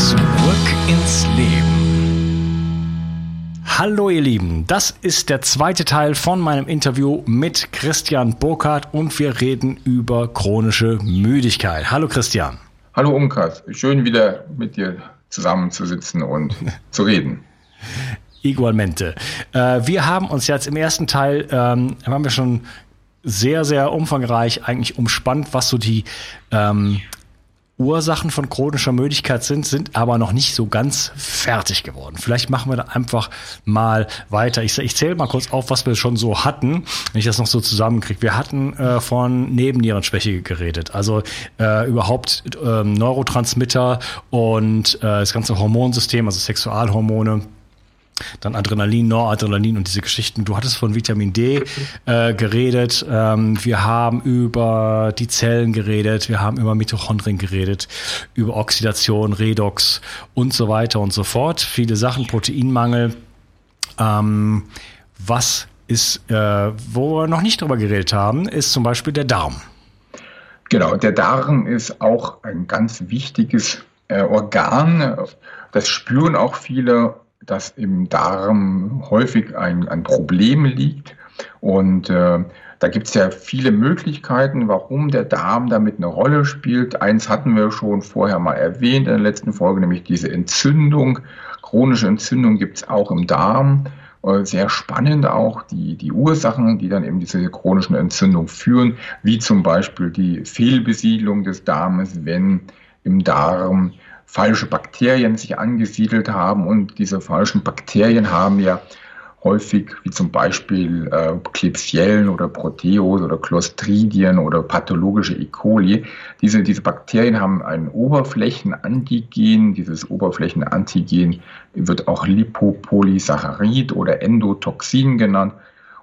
Zurück ins Leben. Hallo ihr Lieben, das ist der zweite Teil von meinem Interview mit Christian Burkhardt und wir reden über chronische Müdigkeit. Hallo Christian. Hallo Umkas, schön wieder mit dir zusammenzusitzen und zu reden. Igualmente. Äh, wir haben uns jetzt im ersten Teil, ähm, haben wir schon sehr, sehr umfangreich eigentlich umspannt, was so die ähm, Ursachen von chronischer Müdigkeit sind, sind aber noch nicht so ganz fertig geworden. Vielleicht machen wir da einfach mal weiter. Ich, ich zähle mal kurz auf, was wir schon so hatten, wenn ich das noch so zusammenkriege. Wir hatten äh, von Nebennierenschwäche geredet, also äh, überhaupt äh, Neurotransmitter und äh, das ganze Hormonsystem, also Sexualhormone dann Adrenalin, Noradrenalin und diese Geschichten. Du hattest von Vitamin D äh, geredet. Ähm, wir haben über die Zellen geredet. Wir haben über Mitochondrien geredet, über Oxidation, Redox und so weiter und so fort. Viele Sachen, Proteinmangel. Ähm, was ist, äh, wo wir noch nicht drüber geredet haben, ist zum Beispiel der Darm. Genau, der Darm ist auch ein ganz wichtiges äh, Organ. Das spüren auch viele dass im Darm häufig ein, ein Problem liegt. Und äh, da gibt es ja viele Möglichkeiten, warum der Darm damit eine Rolle spielt. Eins hatten wir schon vorher mal erwähnt in der letzten Folge, nämlich diese Entzündung. Chronische Entzündung gibt es auch im Darm. Äh, sehr spannend auch die, die Ursachen, die dann eben diese chronischen Entzündung führen, wie zum Beispiel die Fehlbesiedlung des Darmes, wenn im Darm falsche Bakterien sich angesiedelt haben und diese falschen Bakterien haben ja häufig, wie zum Beispiel äh, Klebsiellen oder Proteus oder Clostridien oder pathologische E. coli. Diese, diese Bakterien haben ein Oberflächenantigen. Dieses Oberflächenantigen wird auch Lipopolysaccharid oder Endotoxin genannt.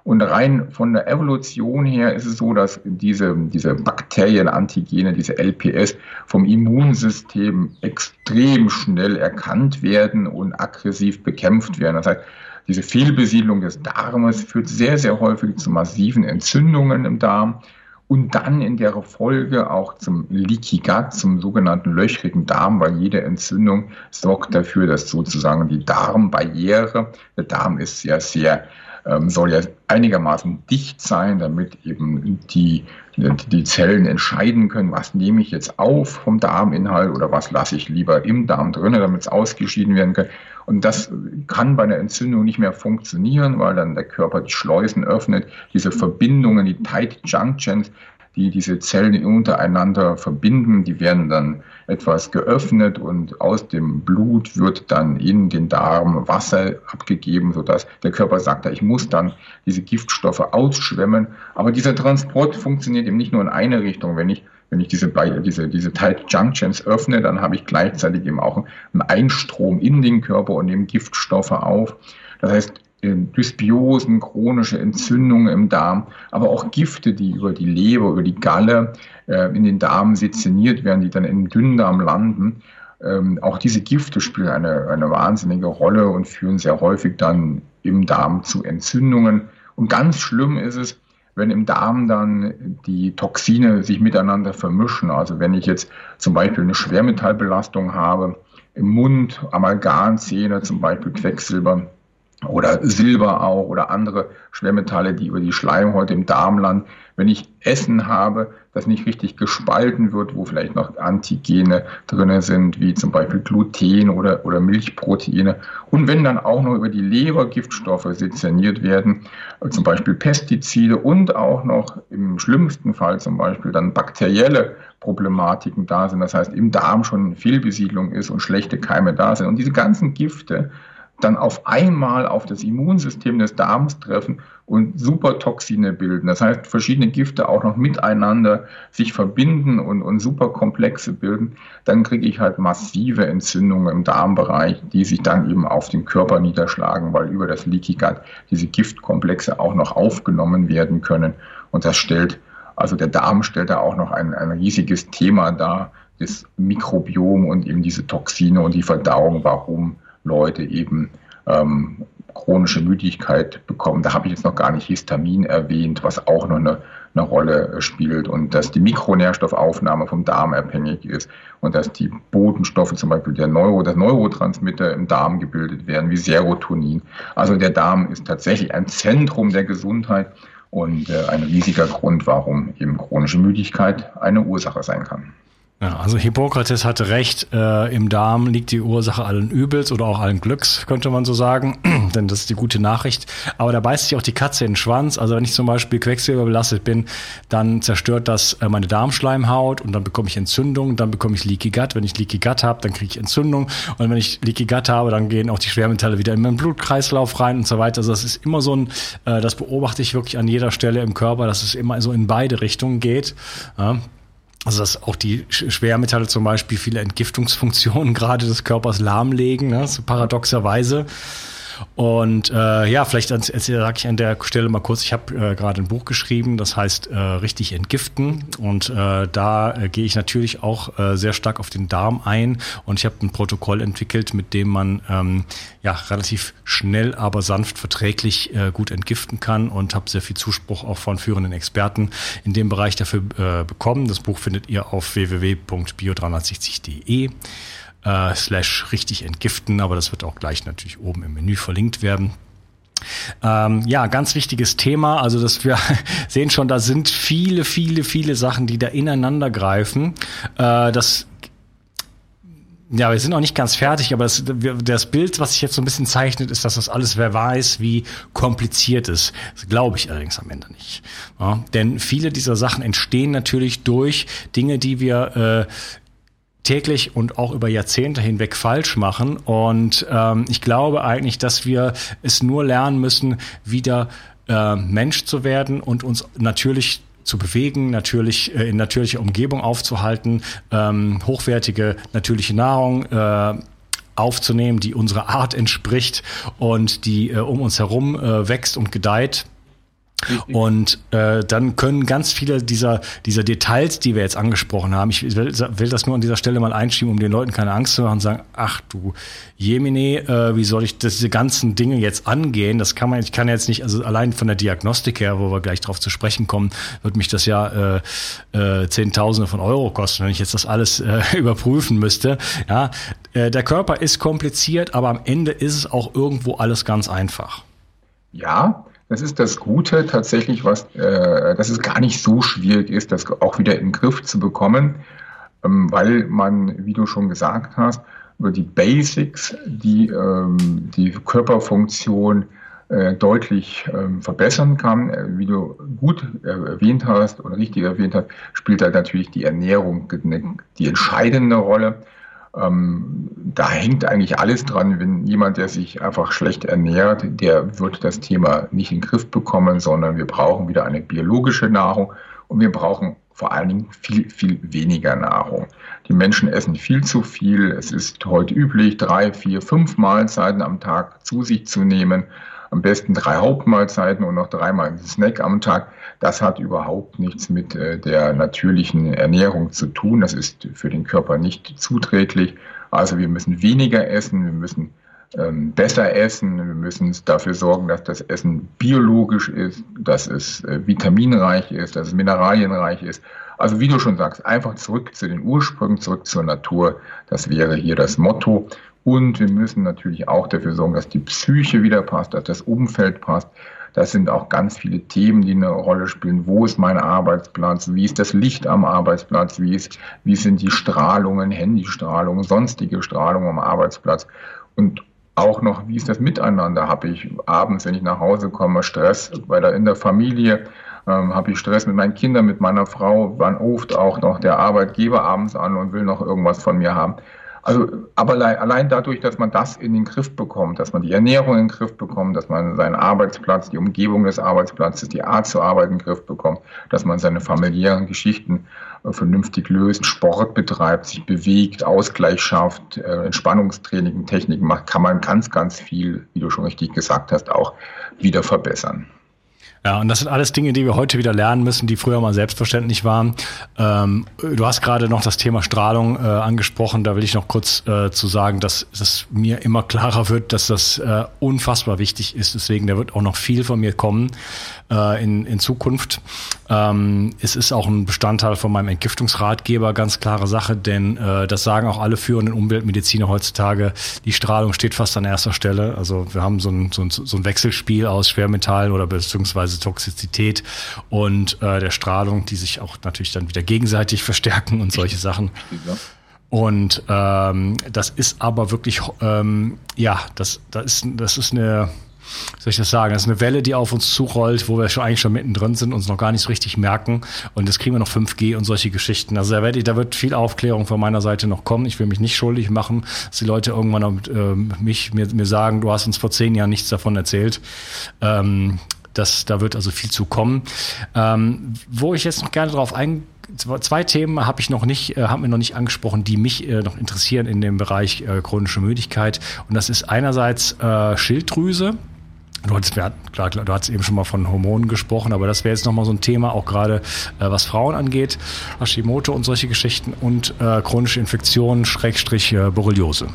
Und rein von der Evolution her ist es so, dass diese, diese Bakterienantigene, diese LPS, vom Immunsystem extrem schnell erkannt werden und aggressiv bekämpft werden. Das heißt, diese Fehlbesiedlung des Darmes führt sehr, sehr häufig zu massiven Entzündungen im Darm und dann in der Folge auch zum Leaky Gut, zum sogenannten löchrigen Darm, weil jede Entzündung sorgt dafür, dass sozusagen die Darmbarriere, der Darm ist ja sehr ähm, soll ja einigermaßen dicht sein, damit eben die, die Zellen entscheiden können, was nehme ich jetzt auf vom Darminhalt oder was lasse ich lieber im Darm drin, damit es ausgeschieden werden kann. Und das kann bei einer Entzündung nicht mehr funktionieren, weil dann der Körper die Schleusen öffnet, diese Verbindungen, die Tight Junctions, die diese Zellen untereinander verbinden. Die werden dann etwas geöffnet und aus dem Blut wird dann in den Darm Wasser abgegeben, sodass der Körper sagt, ich muss dann diese Giftstoffe ausschwemmen. Aber dieser Transport funktioniert eben nicht nur in eine Richtung. Wenn ich wenn ich diese, diese, diese Tight Junctions öffne, dann habe ich gleichzeitig eben auch einen Einstrom in den Körper und nehme Giftstoffe auf. Das heißt, Dysbiosen, chronische Entzündungen im Darm, aber auch Gifte, die über die Leber, über die Galle äh, in den Darm sezeniert werden, die dann im Dünndarm landen. Ähm, auch diese Gifte spielen eine, eine wahnsinnige Rolle und führen sehr häufig dann im Darm zu Entzündungen. Und ganz schlimm ist es, wenn im Darm dann die Toxine sich miteinander vermischen. Also wenn ich jetzt zum Beispiel eine Schwermetallbelastung habe, im Mund, Amalgamzähne, zum Beispiel Quecksilber, oder Silber auch oder andere Schwermetalle, die über die Schleimhäute im Darm landen. Wenn ich Essen habe, das nicht richtig gespalten wird, wo vielleicht noch Antigene drin sind, wie zum Beispiel Gluten oder, oder Milchproteine. Und wenn dann auch noch über die Leber Giftstoffe sezerniert werden, zum Beispiel Pestizide und auch noch im schlimmsten Fall zum Beispiel dann bakterielle Problematiken da sind, das heißt im Darm schon Fehlbesiedlung ist und schlechte Keime da sind. Und diese ganzen Gifte, dann auf einmal auf das Immunsystem des Darms treffen und Supertoxine bilden. Das heißt, verschiedene Gifte auch noch miteinander sich verbinden und, und Superkomplexe bilden. Dann kriege ich halt massive Entzündungen im Darmbereich, die sich dann eben auf den Körper niederschlagen, weil über das Leaky Gut diese Giftkomplexe auch noch aufgenommen werden können. Und das stellt, also der Darm stellt da auch noch ein, ein riesiges Thema dar, das Mikrobiom und eben diese Toxine und die Verdauung, warum Leute eben ähm, chronische Müdigkeit bekommen. Da habe ich jetzt noch gar nicht Histamin erwähnt, was auch noch eine, eine Rolle spielt und dass die Mikronährstoffaufnahme vom Darm abhängig ist und dass die Botenstoffe, zum Beispiel der Neuro, das Neurotransmitter im Darm gebildet werden, wie Serotonin. Also der Darm ist tatsächlich ein Zentrum der Gesundheit und äh, ein riesiger Grund, warum eben chronische Müdigkeit eine Ursache sein kann. Ja, also Hippokrates hatte recht, äh, im Darm liegt die Ursache allen Übels oder auch allen Glücks, könnte man so sagen, denn das ist die gute Nachricht. Aber da beißt sich auch die Katze in den Schwanz. Also wenn ich zum Beispiel quecksilberbelastet bin, dann zerstört das äh, meine Darmschleimhaut und dann bekomme ich Entzündung, dann bekomme ich Leaky Gut. Wenn ich Leaky Gut habe, dann kriege ich Entzündung und wenn ich Leaky Gut habe, dann gehen auch die Schwermetalle wieder in meinen Blutkreislauf rein und so weiter. Also das ist immer so ein, äh, das beobachte ich wirklich an jeder Stelle im Körper, dass es immer so in beide Richtungen geht. Ja. Also dass auch die Schwermetalle zum Beispiel viele Entgiftungsfunktionen gerade des Körpers lahmlegen, ne? so paradoxerweise. Und äh, ja, vielleicht sage ich an der Stelle mal kurz, ich habe äh, gerade ein Buch geschrieben, das heißt äh, Richtig entgiften. Und äh, da äh, gehe ich natürlich auch äh, sehr stark auf den Darm ein. Und ich habe ein Protokoll entwickelt, mit dem man ähm, ja relativ schnell, aber sanft verträglich äh, gut entgiften kann und habe sehr viel Zuspruch auch von führenden Experten in dem Bereich dafür äh, bekommen. Das Buch findet ihr auf www.bio360.de äh, slash richtig entgiften, aber das wird auch gleich natürlich oben im Menü verlinkt werden. Ähm, ja, ganz wichtiges Thema. Also, dass wir sehen schon, da sind viele, viele, viele Sachen, die da ineinander greifen. Äh, das ja, wir sind noch nicht ganz fertig, aber das, das, Bild, was sich jetzt so ein bisschen zeichnet, ist, dass das alles, wer weiß, wie kompliziert ist. Das glaube ich allerdings am Ende nicht. Ja, denn viele dieser Sachen entstehen natürlich durch Dinge, die wir äh, täglich und auch über Jahrzehnte hinweg falsch machen. Und ähm, ich glaube eigentlich, dass wir es nur lernen müssen, wieder äh, Mensch zu werden und uns natürlich zu bewegen, natürlich äh, in natürlicher Umgebung aufzuhalten, ähm, hochwertige natürliche Nahrung äh, aufzunehmen, die unserer Art entspricht und die äh, um uns herum äh, wächst und gedeiht. Und äh, dann können ganz viele dieser, dieser Details, die wir jetzt angesprochen haben, ich will, will das nur an dieser Stelle mal einschieben, um den Leuten keine Angst zu machen und sagen, ach du Jemine, äh, wie soll ich das, diese ganzen Dinge jetzt angehen? Das kann man, ich kann jetzt nicht, also allein von der Diagnostik her, wo wir gleich drauf zu sprechen kommen, wird mich das ja äh, äh, Zehntausende von Euro kosten, wenn ich jetzt das alles äh, überprüfen müsste. Ja, äh, der Körper ist kompliziert, aber am Ende ist es auch irgendwo alles ganz einfach. Ja, Das ist das Gute tatsächlich, was, äh, dass es gar nicht so schwierig ist, das auch wieder in den Griff zu bekommen, ähm, weil man, wie du schon gesagt hast, über die Basics, die ähm, die Körperfunktion äh, deutlich ähm, verbessern kann. Äh, wie du gut äh, erwähnt hast oder richtig erwähnt hast, spielt da natürlich die Ernährung die entscheidende Rolle. Ähm, da hängt eigentlich alles dran. Wenn jemand, der sich einfach schlecht ernährt, der wird das Thema nicht in den Griff bekommen, sondern wir brauchen wieder eine biologische Nahrung und wir brauchen vor allen Dingen viel, viel weniger Nahrung. Die Menschen essen viel zu viel. Es ist heute üblich, drei, vier, fünf Mahlzeiten am Tag zu sich zu nehmen. Am besten drei Hauptmahlzeiten und noch dreimal ein Snack am Tag. Das hat überhaupt nichts mit äh, der natürlichen Ernährung zu tun. Das ist für den Körper nicht zuträglich. Also wir müssen weniger essen, wir müssen ähm, besser essen, wir müssen dafür sorgen, dass das Essen biologisch ist, dass es äh, vitaminreich ist, dass es mineralienreich ist. Also wie du schon sagst, einfach zurück zu den Ursprüngen, zurück zur Natur. Das wäre hier das Motto. Und wir müssen natürlich auch dafür sorgen, dass die Psyche wieder passt, dass das Umfeld passt. Das sind auch ganz viele Themen, die eine Rolle spielen. Wo ist mein Arbeitsplatz? Wie ist das Licht am Arbeitsplatz? Wie, ist, wie sind die Strahlungen, Handystrahlungen, sonstige Strahlungen am Arbeitsplatz? Und auch noch, wie ist das Miteinander? Habe ich abends, wenn ich nach Hause komme, Stress bei der, in der Familie? Ähm, habe ich Stress mit meinen Kindern, mit meiner Frau? Wann ruft auch noch der Arbeitgeber abends an und will noch irgendwas von mir haben? Also, aber allein dadurch, dass man das in den Griff bekommt, dass man die Ernährung in den Griff bekommt, dass man seinen Arbeitsplatz, die Umgebung des Arbeitsplatzes, die Art zu arbeiten in den Griff bekommt, dass man seine familiären Geschichten äh, vernünftig löst, Sport betreibt, sich bewegt, Ausgleich schafft, äh, Entspannungstraining, Techniken macht, kann man ganz, ganz viel, wie du schon richtig gesagt hast, auch wieder verbessern. Ja, und das sind alles Dinge, die wir heute wieder lernen müssen, die früher mal selbstverständlich waren. Ähm, du hast gerade noch das Thema Strahlung äh, angesprochen. Da will ich noch kurz äh, zu sagen, dass es mir immer klarer wird, dass das äh, unfassbar wichtig ist. Deswegen, da wird auch noch viel von mir kommen äh, in, in Zukunft. Ähm, es ist auch ein Bestandteil von meinem Entgiftungsratgeber, ganz klare Sache, denn äh, das sagen auch alle führenden Umweltmediziner heutzutage. Die Strahlung steht fast an erster Stelle. Also wir haben so ein, so ein, so ein Wechselspiel aus Schwermetallen oder beziehungsweise Toxizität und äh, der Strahlung, die sich auch natürlich dann wieder gegenseitig verstärken und solche Sachen. Und ähm, das ist aber wirklich, ähm, ja, das, das, ist, das ist eine soll ich das sagen? Das ist eine Welle, die auf uns zurollt, wo wir schon eigentlich schon mittendrin sind, uns noch gar nicht so richtig merken. Und jetzt kriegen wir noch 5G und solche Geschichten. Also da, werde ich, da wird viel Aufklärung von meiner Seite noch kommen. Ich will mich nicht schuldig machen, dass die Leute irgendwann äh, mich, mir, mir sagen, du hast uns vor zehn Jahren nichts davon erzählt. Ähm, das, da wird also viel zu kommen. Ähm, wo ich jetzt noch gerne drauf eingehe, zwei Themen habe ich noch nicht, äh, haben wir noch nicht angesprochen, die mich äh, noch interessieren in dem Bereich äh, chronische Müdigkeit. Und das ist einerseits äh, Schilddrüse. Du hattest, klar, du hattest eben schon mal von Hormonen gesprochen, aber das wäre jetzt nochmal so ein Thema, auch gerade äh, was Frauen angeht, Hashimoto und solche Geschichten und äh, chronische Infektionen, Schrägstrich äh, Borreliose.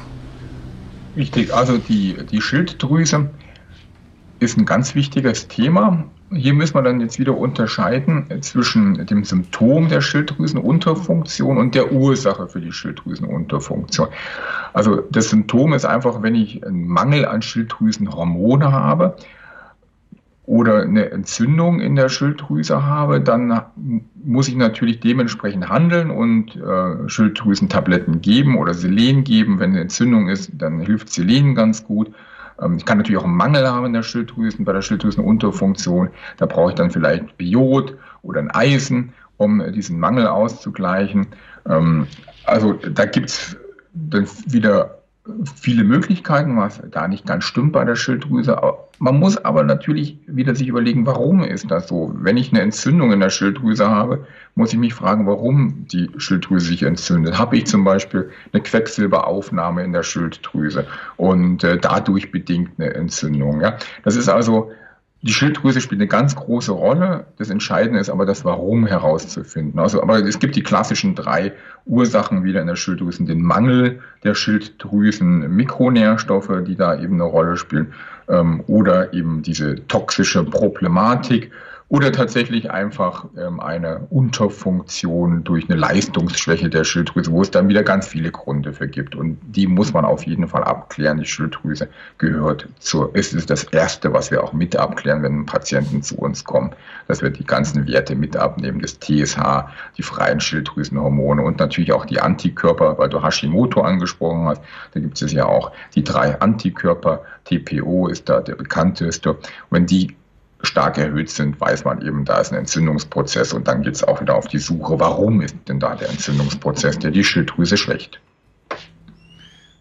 Richtig, also die, die Schilddrüse ist ein ganz wichtiges Thema hier müssen wir dann jetzt wieder unterscheiden zwischen dem Symptom der Schilddrüsenunterfunktion und der Ursache für die Schilddrüsenunterfunktion. Also das Symptom ist einfach, wenn ich einen Mangel an Schilddrüsenhormone habe oder eine Entzündung in der Schilddrüse habe, dann muss ich natürlich dementsprechend handeln und äh, Schilddrüsentabletten geben oder Selen geben. Wenn eine Entzündung ist, dann hilft Selen ganz gut. Ähm, ich kann natürlich auch einen Mangel haben in der Schilddrüsen, bei der Schilddrüsenunterfunktion. Da brauche ich dann vielleicht Biot oder ein Eisen, um diesen Mangel auszugleichen. Ähm, also da gibt es dann wieder viele Möglichkeiten, was da nicht ganz stimmt bei der Schilddrüse. Man muss aber natürlich wieder sich überlegen, warum ist das so? Wenn ich eine Entzündung in der Schilddrüse habe, muss ich mich fragen, warum die Schilddrüse sich entzündet. Habe ich zum Beispiel eine Quecksilberaufnahme in der Schilddrüse und äh, dadurch bedingt eine Entzündung. Ja? Das ist also die Schilddrüse spielt eine ganz große Rolle. Das Entscheidende ist aber das Warum herauszufinden. Also, aber es gibt die klassischen drei Ursachen wieder in der Schilddrüse. Den Mangel der Schilddrüsen, Mikronährstoffe, die da eben eine Rolle spielen, ähm, oder eben diese toxische Problematik oder tatsächlich einfach ähm, eine Unterfunktion durch eine Leistungsschwäche der Schilddrüse, wo es dann wieder ganz viele Gründe für gibt. Und die muss man auf jeden Fall abklären. Die Schilddrüse gehört zur, es ist das Erste, was wir auch mit abklären, wenn Patienten zu uns kommen, dass wir die ganzen Werte mit abnehmen, das TSH, die freien Schilddrüsenhormone und natürlich auch die Antikörper, weil du Hashimoto angesprochen hast. Da gibt es ja auch die drei Antikörper. TPO ist da der bekannteste. wenn die stark erhöht sind, weiß man eben, da ist ein Entzündungsprozess und dann geht es auch wieder auf die Suche, warum ist denn da der Entzündungsprozess, der die Schilddrüse schwächt.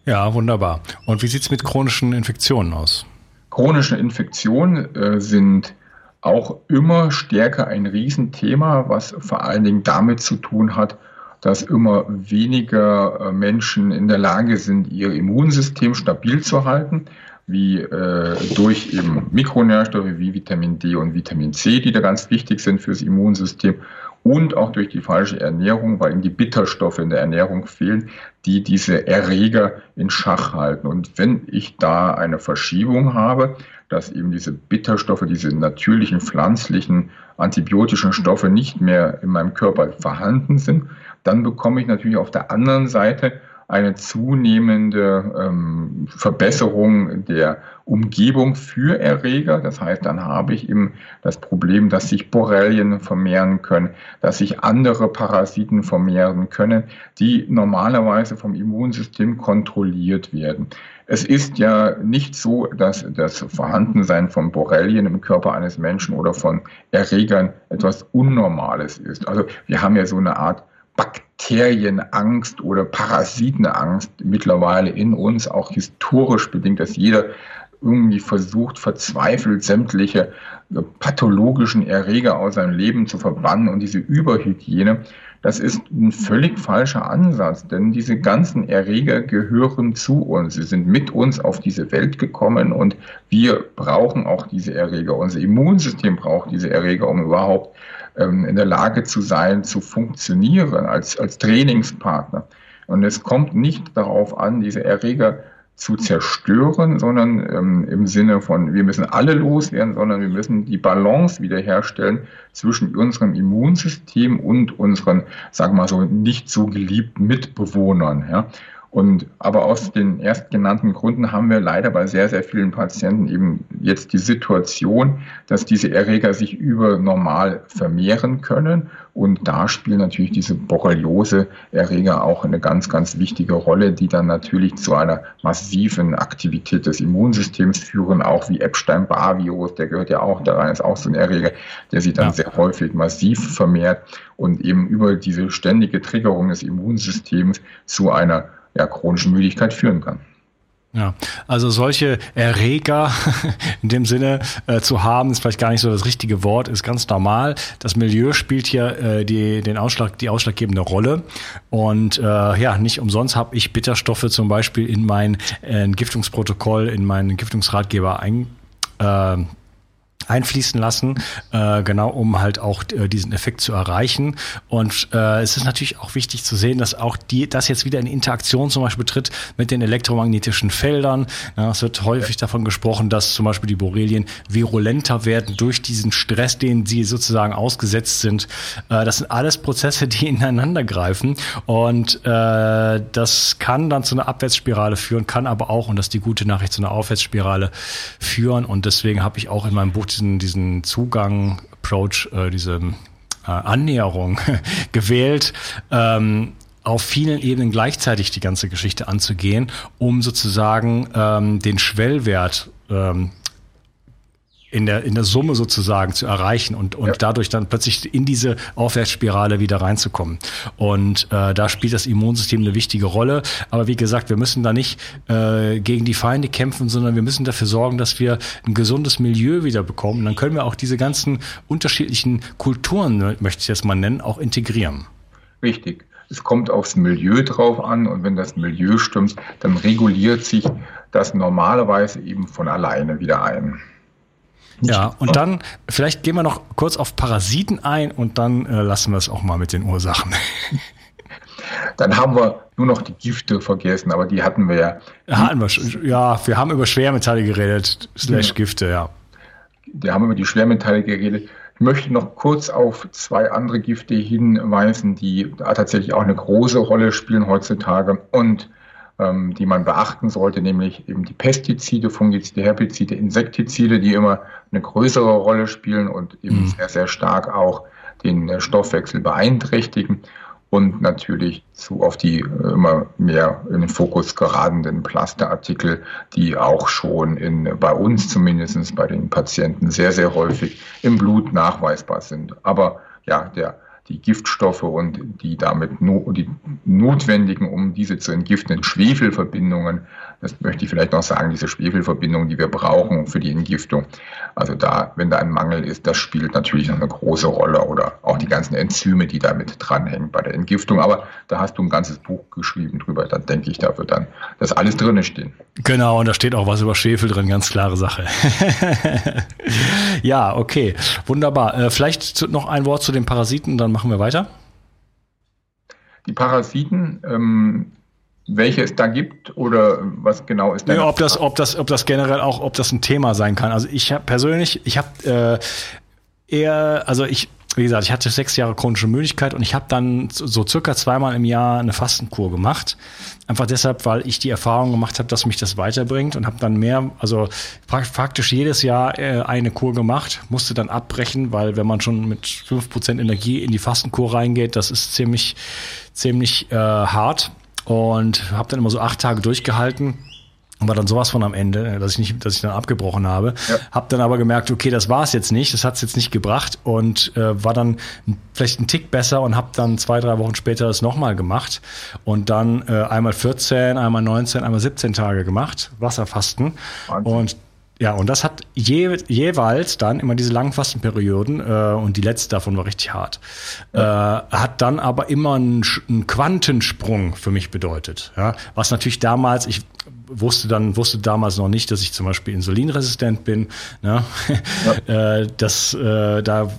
Ja, wunderbar. Und wie sieht es mit chronischen Infektionen aus? Chronische Infektionen äh, sind auch immer stärker ein Riesenthema, was vor allen Dingen damit zu tun hat, dass immer weniger äh, Menschen in der Lage sind, ihr Immunsystem stabil zu halten wie äh, durch eben Mikronährstoffe wie Vitamin D und Vitamin C, die da ganz wichtig sind fürs Immunsystem und auch durch die falsche Ernährung, weil eben die Bitterstoffe in der Ernährung fehlen, die diese Erreger in Schach halten. Und wenn ich da eine Verschiebung habe, dass eben diese Bitterstoffe, diese natürlichen pflanzlichen antibiotischen Stoffe nicht mehr in meinem Körper vorhanden sind, dann bekomme ich natürlich auf der anderen Seite eine zunehmende ähm, Verbesserung der Umgebung für Erreger. Das heißt, dann habe ich eben das Problem, dass sich Borrelien vermehren können, dass sich andere Parasiten vermehren können, die normalerweise vom Immunsystem kontrolliert werden. Es ist ja nicht so, dass das Vorhandensein von Borrelien im Körper eines Menschen oder von Erregern etwas Unnormales ist. Also wir haben ja so eine Art Bakterienangst oder Parasitenangst mittlerweile in uns, auch historisch bedingt, dass jeder irgendwie versucht, verzweifelt sämtliche äh, pathologischen Erreger aus seinem Leben zu verbannen und diese Überhygiene, das ist ein völlig falscher Ansatz, denn diese ganzen Erreger gehören zu uns. Sie sind mit uns auf diese Welt gekommen und wir brauchen auch diese Erreger. Unser Immunsystem braucht diese Erreger, um überhaupt ähm, in der Lage zu sein, zu funktionieren als, als Trainingspartner. Und es kommt nicht darauf an, diese Erreger zu zerstören, sondern ähm, im Sinne von, wir müssen alle loswerden, sondern wir müssen die Balance wiederherstellen zwischen unserem Immunsystem und unseren, sagen wir mal so, nicht so geliebten Mitbewohnern. Ja? Und aber aus den erstgenannten Gründen haben wir leider bei sehr, sehr vielen Patienten eben jetzt die Situation, dass diese Erreger sich über normal vermehren können. Und da spielen natürlich diese Borreliose-Erreger auch eine ganz, ganz wichtige Rolle, die dann natürlich zu einer massiven Aktivität des Immunsystems führen, auch wie Epstein-Barr-Virus, der gehört ja auch da rein, ist auch so ein Erreger, der sich dann sehr häufig massiv vermehrt und eben über diese ständige Triggerung des Immunsystems zu einer ja, chronische Müdigkeit führen kann. Ja, also solche Erreger in dem Sinne äh, zu haben, ist vielleicht gar nicht so das richtige Wort, ist ganz normal. Das Milieu spielt hier äh, die, den Ausschlag, die ausschlaggebende Rolle. Und äh, ja, nicht umsonst habe ich Bitterstoffe zum Beispiel in mein äh, Entgiftungsprotokoll, in meinen Entgiftungsratgeber ein, äh, einfließen lassen, äh, genau um halt auch äh, diesen Effekt zu erreichen. Und äh, es ist natürlich auch wichtig zu sehen, dass auch die das jetzt wieder in Interaktion zum Beispiel tritt mit den elektromagnetischen Feldern. Ja, es wird häufig davon gesprochen, dass zum Beispiel die Borrelien virulenter werden durch diesen Stress, den sie sozusagen ausgesetzt sind. Äh, das sind alles Prozesse, die ineinander greifen und äh, das kann dann zu einer Abwärtsspirale führen, kann aber auch, und das ist die gute Nachricht, zu einer Aufwärtsspirale führen. Und deswegen habe ich auch in meinem Buch diesen, diesen Zugang, Approach, äh, diese äh, Annäherung gewählt, ähm, auf vielen Ebenen gleichzeitig die ganze Geschichte anzugehen, um sozusagen ähm, den Schwellwert ähm, in der, in der Summe sozusagen zu erreichen und, und ja. dadurch dann plötzlich in diese Aufwärtsspirale wieder reinzukommen. Und äh, da spielt das Immunsystem eine wichtige Rolle. Aber wie gesagt, wir müssen da nicht äh, gegen die Feinde kämpfen, sondern wir müssen dafür sorgen, dass wir ein gesundes Milieu wieder bekommen. Und dann können wir auch diese ganzen unterschiedlichen Kulturen, möchte ich das mal nennen, auch integrieren. Richtig. Es kommt aufs Milieu drauf an und wenn das Milieu stimmt, dann reguliert sich das normalerweise eben von alleine wieder ein. Ja, und dann, vielleicht gehen wir noch kurz auf Parasiten ein und dann äh, lassen wir es auch mal mit den Ursachen. Dann haben wir nur noch die Gifte vergessen, aber die hatten wir ja. Hatten wir, ja, wir haben über Schwermetalle geredet, slash Gifte, ja. Wir haben über die Schwermetalle geredet. Ich möchte noch kurz auf zwei andere Gifte hinweisen, die tatsächlich auch eine große Rolle spielen heutzutage und ähm, die man beachten sollte, nämlich eben die Pestizide, Fungizide, Herbizide, Insektizide, die immer eine größere Rolle spielen und eben mhm. sehr, sehr stark auch den äh, Stoffwechsel beeinträchtigen und natürlich zu auf die äh, immer mehr in den Fokus geratenen Plasterartikel, die auch schon in, bei uns zumindest bei den Patienten sehr, sehr häufig im Blut nachweisbar sind. Aber ja, der die Giftstoffe und die damit no, die notwendigen, um diese zu entgiftenden Schwefelverbindungen, das möchte ich vielleicht noch sagen, diese Schwefelverbindungen, die wir brauchen für die Entgiftung. Also da, wenn da ein Mangel ist, das spielt natürlich noch eine große Rolle oder auch die ganzen Enzyme, die damit dranhängen bei der Entgiftung. Aber da hast du ein ganzes Buch geschrieben drüber, da denke ich, da wird dann das alles drin stehen. Genau, und da steht auch was über Schwefel drin, ganz klare Sache. ja, okay, wunderbar. Äh, vielleicht noch ein Wort zu den Parasiten, dann machen wir weiter. Die Parasiten, ähm, welche es da gibt oder was genau ist da? Ja, ob das, ob das, ob das generell auch, ob das ein Thema sein kann. Also ich habe persönlich, ich habe äh, eher, also ich wie gesagt, ich hatte sechs Jahre chronische Müdigkeit und ich habe dann so circa zweimal im Jahr eine Fastenkur gemacht. Einfach deshalb, weil ich die Erfahrung gemacht habe, dass mich das weiterbringt und habe dann mehr, also praktisch jedes Jahr äh, eine Kur gemacht, musste dann abbrechen, weil wenn man schon mit fünf Prozent Energie in die Fastenkur reingeht, das ist ziemlich, ziemlich äh, hart und habe dann immer so acht Tage durchgehalten war dann sowas von am Ende, dass ich nicht, dass ich dann abgebrochen habe. Ja. Hab dann aber gemerkt, okay, das war es jetzt nicht, das hat es jetzt nicht gebracht und äh, war dann vielleicht ein Tick besser und habe dann zwei, drei Wochen später das nochmal gemacht und dann äh, einmal 14, einmal 19, einmal 17 Tage gemacht, Wasserfasten Wahnsinn. und ja, und das hat je, jeweils dann immer diese langen Fastenperioden, äh, und die letzte davon war richtig hart, ja. äh, hat dann aber immer einen, einen Quantensprung für mich bedeutet. Ja? Was natürlich damals, ich wusste dann wusste damals noch nicht, dass ich zum Beispiel insulinresistent bin. Ne? Ja. äh, das äh, da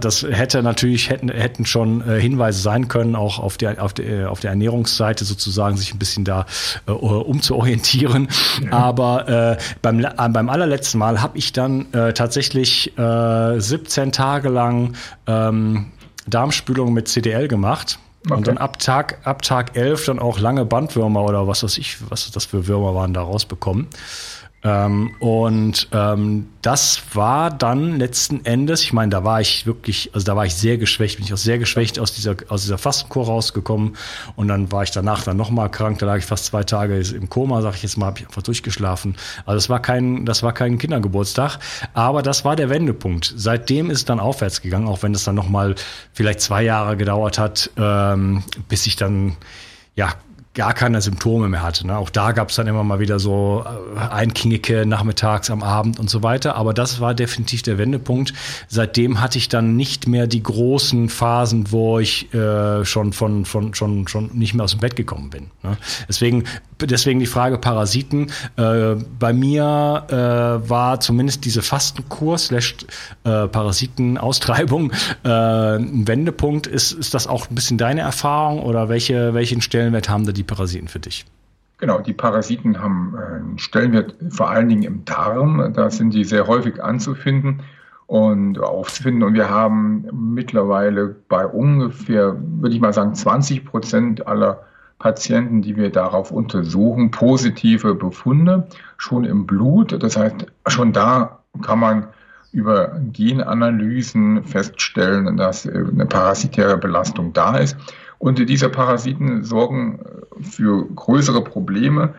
das hätte natürlich hätten hätten schon äh, Hinweise sein können, auch auf der auf der auf der Ernährungsseite sozusagen sich ein bisschen da äh, umzuorientieren. Ja. Aber äh, beim äh, beim allerletzten Mal habe ich dann äh, tatsächlich äh, 17 Tage lang ähm, Darmspülung mit CDL gemacht Okay. Und dann ab Tag, ab Tag 11 dann auch lange Bandwürmer oder was weiß ich, was das für Würmer waren, da rausbekommen. Ähm, und ähm, das war dann letzten Endes, ich meine, da war ich wirklich, also da war ich sehr geschwächt, bin ich auch sehr geschwächt aus dieser, aus dieser Fastenkur rausgekommen. Und dann war ich danach dann nochmal krank, da lag ich fast zwei Tage im Koma, sag ich jetzt mal, habe ich einfach durchgeschlafen. Also das war kein, das war kein Kindergeburtstag, aber das war der Wendepunkt. Seitdem ist es dann aufwärts gegangen, auch wenn es dann nochmal vielleicht zwei Jahre gedauert hat, ähm, bis ich dann ja gar keine Symptome mehr hatte. Ne? Auch da gab es dann immer mal wieder so äh, Einknicke nachmittags am Abend und so weiter. Aber das war definitiv der Wendepunkt. Seitdem hatte ich dann nicht mehr die großen Phasen, wo ich äh, schon von, von schon schon nicht mehr aus dem Bett gekommen bin. Ne? Deswegen deswegen die Frage Parasiten. Äh, bei mir äh, war zumindest diese Fastenkur slash äh, Parasitenaustreibung äh, ein Wendepunkt. Ist, ist das auch ein bisschen deine Erfahrung oder welche, welchen Stellenwert haben da die Parasiten für dich? Genau, die Parasiten haben äh, einen Stellenwert vor allen Dingen im Darm. Da sind die sehr häufig anzufinden und aufzufinden. Und wir haben mittlerweile bei ungefähr, würde ich mal sagen, 20 Prozent aller Patienten, die wir darauf untersuchen, positive Befunde schon im Blut. Das heißt, schon da kann man über Genanalysen feststellen, dass eine parasitäre Belastung da ist. Und diese Parasiten sorgen für größere Probleme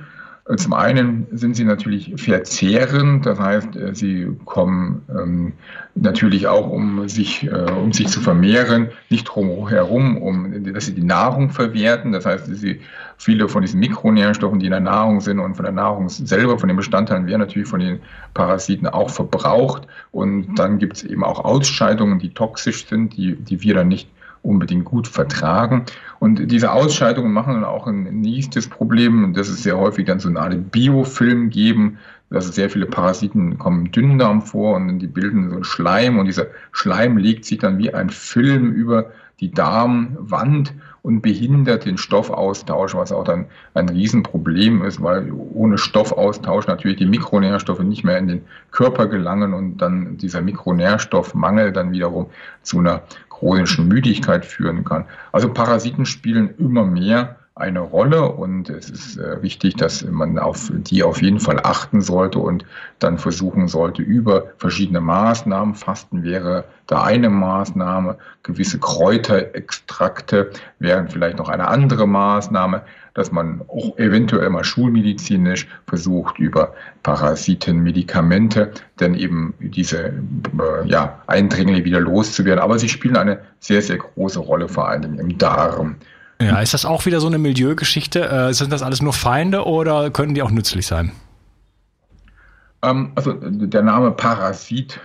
zum einen sind sie natürlich verzehrend, das heißt, äh, sie kommen ähm, natürlich auch, um sich, äh, um sich zu vermehren, nicht drumherum, um, dass sie die Nahrung verwerten. Das heißt, sie, viele von diesen Mikronährstoffen, die in der Nahrung sind und von der Nahrung selber, von den Bestandteilen, werden natürlich von den Parasiten auch verbraucht. Und dann gibt es eben auch Ausscheidungen, die toxisch sind, die, die wir dann nicht unbedingt gut vertragen. Und diese Ausscheidungen machen dann auch ein nächstes Problem, dass es sehr häufig dann so eine Art Biofilm geben, also sehr viele Parasiten kommen im Dünndarm vor und die bilden so einen Schleim und dieser Schleim legt sich dann wie ein Film über die Darmwand und behindert den Stoffaustausch, was auch dann ein Riesenproblem ist, weil ohne Stoffaustausch natürlich die Mikronährstoffe nicht mehr in den Körper gelangen und dann dieser Mikronährstoffmangel dann wiederum zu einer chronischen Müdigkeit führen kann. Also Parasiten spielen immer mehr eine Rolle und es ist äh, wichtig, dass man auf die auf jeden Fall achten sollte und dann versuchen sollte, über verschiedene Maßnahmen, Fasten wäre da eine Maßnahme, gewisse Kräuterextrakte wären vielleicht noch eine andere Maßnahme, dass man auch eventuell mal schulmedizinisch versucht, über Parasitenmedikamente, denn eben diese äh, ja, Eindringlinge wieder loszuwerden. Aber sie spielen eine sehr, sehr große Rolle, vor allen Dingen im Darm. Ja, ist das auch wieder so eine Milieugeschichte? Äh, sind das alles nur Feinde oder können die auch nützlich sein? Ähm, also der Name Parasit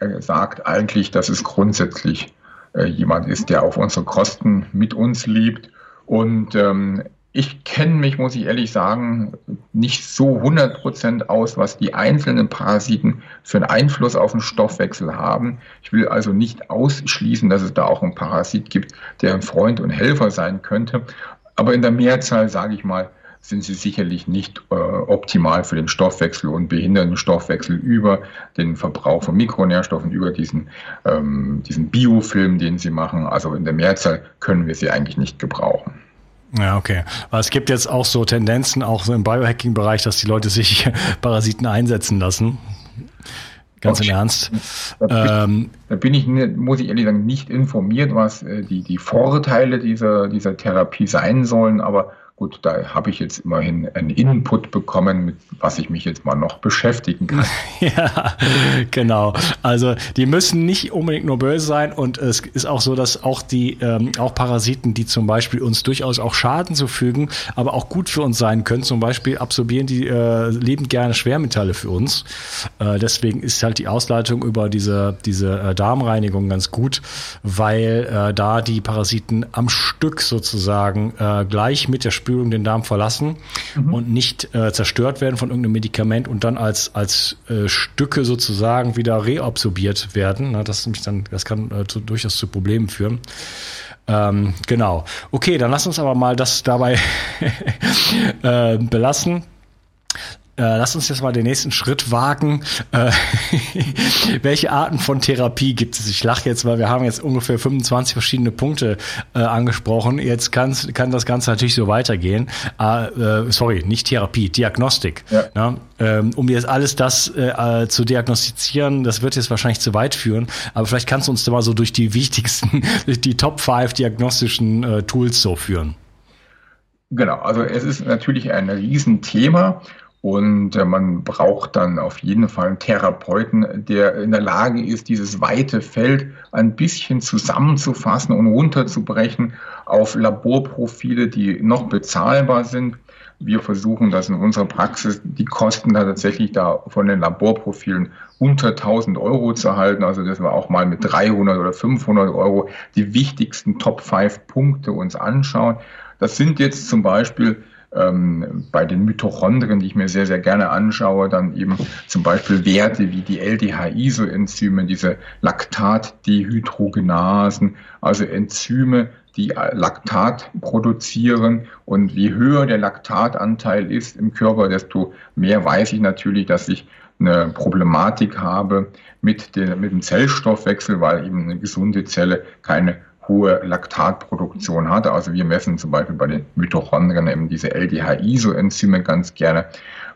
äh, sagt eigentlich, dass es grundsätzlich äh, jemand ist, der auf unsere Kosten mit uns lebt. Und ähm, ich kenne mich, muss ich ehrlich sagen, nicht so 100% aus, was die einzelnen Parasiten für einen Einfluss auf den Stoffwechsel haben. Ich will also nicht ausschließen, dass es da auch einen Parasit gibt, der ein Freund und Helfer sein könnte. Aber in der Mehrzahl, sage ich mal, sind sie sicherlich nicht äh, optimal für den Stoffwechsel und behindern den Stoffwechsel über den Verbrauch von Mikronährstoffen, über diesen, ähm, diesen Biofilm, den sie machen. Also in der Mehrzahl können wir sie eigentlich nicht gebrauchen. Ja, okay. Aber es gibt jetzt auch so Tendenzen, auch so im Biohacking-Bereich, dass die Leute sich Parasiten einsetzen lassen. Ganz im Ernst. Da bin, ähm, da bin ich, muss ich ehrlich sagen, nicht informiert, was äh, die, die Vorteile dieser, dieser Therapie sein sollen, aber Gut, da habe ich jetzt immerhin einen Input bekommen, mit was ich mich jetzt mal noch beschäftigen kann. ja, genau. Also die müssen nicht unbedingt nur böse sein und es ist auch so, dass auch die ähm, auch Parasiten, die zum Beispiel uns durchaus auch Schaden zufügen, aber auch gut für uns sein können. Zum Beispiel absorbieren die äh, lebend gerne Schwermetalle für uns. Äh, deswegen ist halt die Ausleitung über diese diese äh, Darmreinigung ganz gut, weil äh, da die Parasiten am Stück sozusagen äh, gleich mit der Spülung den Darm verlassen mhm. und nicht äh, zerstört werden von irgendeinem Medikament und dann als, als äh, Stücke sozusagen wieder reabsorbiert werden. Na, das, mich dann, das kann äh, zu, durchaus zu Problemen führen. Ähm, genau. Okay, dann lass uns aber mal das dabei äh, belassen. Äh, lass uns jetzt mal den nächsten Schritt wagen. Äh, welche Arten von Therapie gibt es? Ich lache jetzt, weil wir haben jetzt ungefähr 25 verschiedene Punkte äh, angesprochen. Jetzt kann das Ganze natürlich so weitergehen. Ah, äh, sorry, nicht Therapie, Diagnostik. Ja. Ja, ähm, um jetzt alles das äh, zu diagnostizieren, das wird jetzt wahrscheinlich zu weit führen. Aber vielleicht kannst du uns da mal so durch die wichtigsten, durch die Top 5 diagnostischen äh, Tools so führen. Genau, also es ist natürlich ein Riesenthema und äh, man braucht dann auf jeden Fall einen Therapeuten, der in der Lage ist, dieses weite Feld ein bisschen zusammenzufassen und runterzubrechen auf Laborprofile, die noch bezahlbar sind. Wir versuchen das in unserer Praxis, die Kosten da tatsächlich da von den Laborprofilen unter 1000 Euro zu halten. Also dass wir auch mal mit 300 oder 500 Euro die wichtigsten Top 5 Punkte uns anschauen. Das sind jetzt zum Beispiel ähm, bei den Mitochondrien, die ich mir sehr, sehr gerne anschaue, dann eben zum Beispiel Werte wie die LDH-Isoenzyme, diese Laktatdehydrogenasen, also Enzyme, die Laktat produzieren. Und je höher der Laktatanteil ist im Körper, desto mehr weiß ich natürlich, dass ich eine Problematik habe mit, den, mit dem Zellstoffwechsel, weil eben eine gesunde Zelle keine hohe Laktatproduktion hat. Also wir messen zum Beispiel bei den Mitochondrien eben diese LDH-Isoenzyme ganz gerne.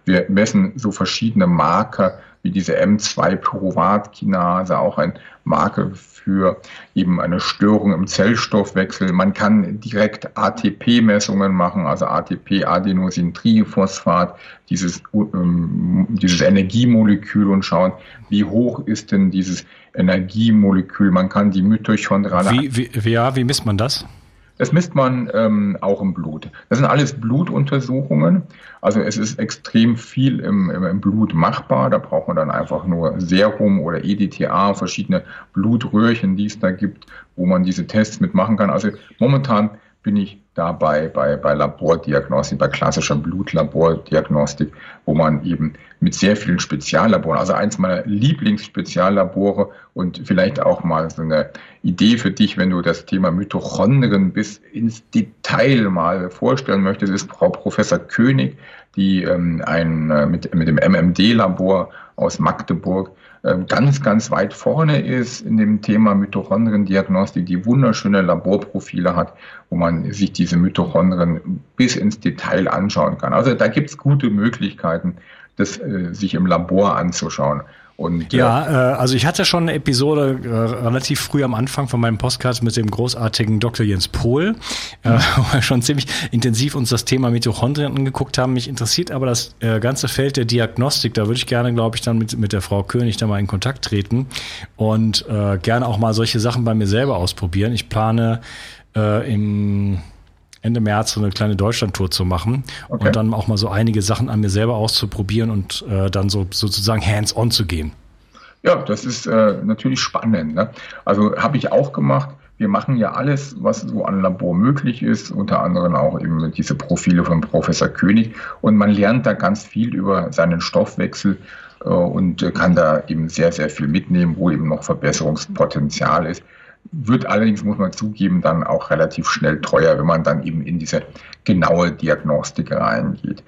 Wir messen so verschiedene Marker wie diese M2-Pyruvatkinase, auch ein Marker für eben eine Störung im Zellstoffwechsel. Man kann direkt ATP-Messungen machen, also ATP, Adenosintriphosphat, dieses, ähm, dieses Energiemolekül und schauen, wie hoch ist denn dieses Energiemolekül. Man kann die mitochondrale. Wie, wie, ja, wie misst man das? Das misst man ähm, auch im Blut. Das sind alles Blutuntersuchungen. Also es ist extrem viel im, im, Blut machbar. Da braucht man dann einfach nur Serum oder EDTA, verschiedene Blutröhrchen, die es da gibt, wo man diese Tests mitmachen kann. Also momentan bin ich dabei bei, bei Labordiagnostik, bei klassischer Blutlabordiagnostik, wo man eben mit sehr vielen Speziallaboren, also eins meiner Lieblingsspeziallabore und vielleicht auch mal so eine Idee für dich, wenn du das Thema Mitochondrien bis ins Detail mal vorstellen möchtest, ist Frau Professor König, die ähm, ein, äh, mit, mit dem MMD-Labor aus Magdeburg ganz, ganz weit vorne ist in dem Thema Mitochondriendiagnostik, die wunderschöne Laborprofile hat, wo man sich diese Mitochondrien bis ins Detail anschauen kann. Also da gibt es gute Möglichkeiten, das äh, sich im Labor anzuschauen. Und, ja, äh, äh, also ich hatte schon eine Episode äh, relativ früh am Anfang von meinem Podcast mit dem großartigen Dr. Jens Pohl, äh, mhm. wo wir schon ziemlich intensiv uns das Thema Mitochondrien angeguckt haben. Mich interessiert aber das äh, ganze Feld der Diagnostik. Da würde ich gerne, glaube ich, dann mit, mit der Frau König da mal in Kontakt treten und äh, gerne auch mal solche Sachen bei mir selber ausprobieren. Ich plane äh, im Ende März so eine kleine Deutschlandtour zu machen okay. und dann auch mal so einige Sachen an mir selber auszuprobieren und äh, dann so sozusagen hands-on zu gehen. Ja, das ist äh, natürlich spannend. Ne? Also habe ich auch gemacht. Wir machen ja alles, was so an Labor möglich ist, unter anderem auch eben diese Profile von Professor König. Und man lernt da ganz viel über seinen Stoffwechsel äh, und kann da eben sehr, sehr viel mitnehmen, wo eben noch Verbesserungspotenzial ist wird allerdings, muss man zugeben, dann auch relativ schnell teuer, wenn man dann eben in diese genaue Diagnostik reingeht.